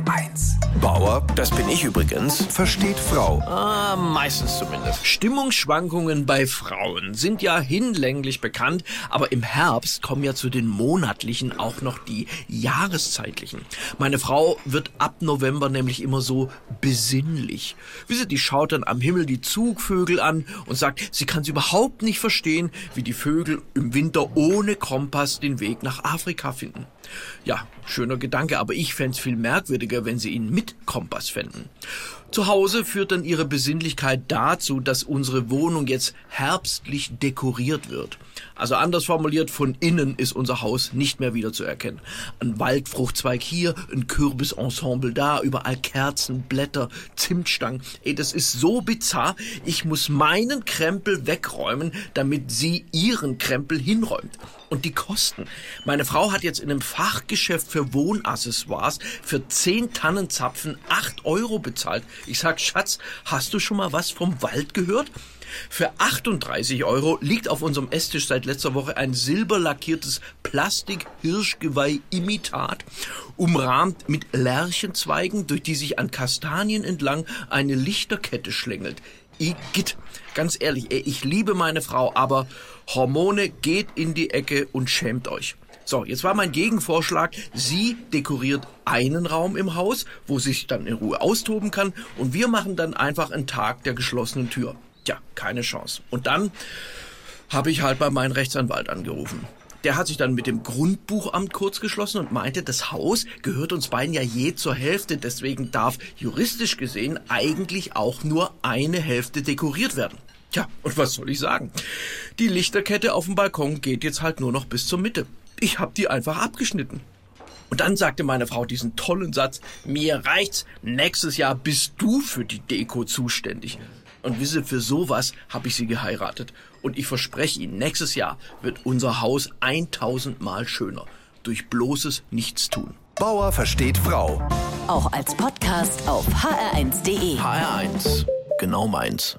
HR1. Bauer, das bin ich übrigens, versteht Frau. Ah, meistens zumindest. Stimmungsschwankungen bei Frauen sind ja hinlänglich bekannt, aber im Herbst kommen ja zu den monatlichen auch noch die jahreszeitlichen. Meine Frau wird ab November nämlich immer so besinnlich. Wisst ihr, die schaut dann am Himmel die Zugvögel an und sagt, sie kann es überhaupt nicht verstehen, wie die Vögel im Winter ohne Kompass den Weg nach Afrika finden. Ja, schöner Gedanke, aber ich fände viel merkwürdiger, wenn sie ihn mit Kompass fänden. Zu Hause führt dann ihre Besinnlichkeit dazu, dass unsere Wohnung jetzt herbstlich dekoriert wird. Also anders formuliert, von innen ist unser Haus nicht mehr wiederzuerkennen. Ein Waldfruchtzweig hier, ein Kürbisensemble da, überall Kerzen, Blätter, Zimtstangen. Ey, das ist so bizarr. Ich muss meinen Krempel wegräumen, damit sie ihren Krempel hinräumt. Und die Kosten. Meine Frau hat jetzt in einem Fachgeschäft für Wohnaccessoires für 10 Tannenzapfen 8 Euro bezahlt. Ich sag, Schatz, hast du schon mal was vom Wald gehört? Für 38 Euro liegt auf unserem Esstisch seit letzter Woche ein silberlackiertes Plastik-Hirschgeweih-Imitat, umrahmt mit Lärchenzweigen, durch die sich an Kastanien entlang eine Lichterkette schlängelt. Igitt, ganz ehrlich, ich liebe meine Frau, aber Hormone geht in die Ecke und schämt euch. So, jetzt war mein Gegenvorschlag, sie dekoriert einen Raum im Haus, wo sie sich dann in Ruhe austoben kann und wir machen dann einfach einen Tag der geschlossenen Tür. Tja, keine Chance. Und dann habe ich halt bei meinem Rechtsanwalt angerufen. Der hat sich dann mit dem Grundbuchamt kurz geschlossen und meinte, das Haus gehört uns beiden ja je zur Hälfte, deswegen darf juristisch gesehen eigentlich auch nur eine Hälfte dekoriert werden. Tja, und was soll ich sagen? Die Lichterkette auf dem Balkon geht jetzt halt nur noch bis zur Mitte. Ich hab die einfach abgeschnitten. Und dann sagte meine Frau diesen tollen Satz, mir reicht's, nächstes Jahr bist du für die Deko zuständig. Und wisse, für sowas habe ich sie geheiratet. Und ich verspreche Ihnen, nächstes Jahr wird unser Haus 1000 Mal schöner. Durch bloßes Nichtstun. Bauer versteht Frau. Auch als Podcast auf hr1.de. HR1, genau meins.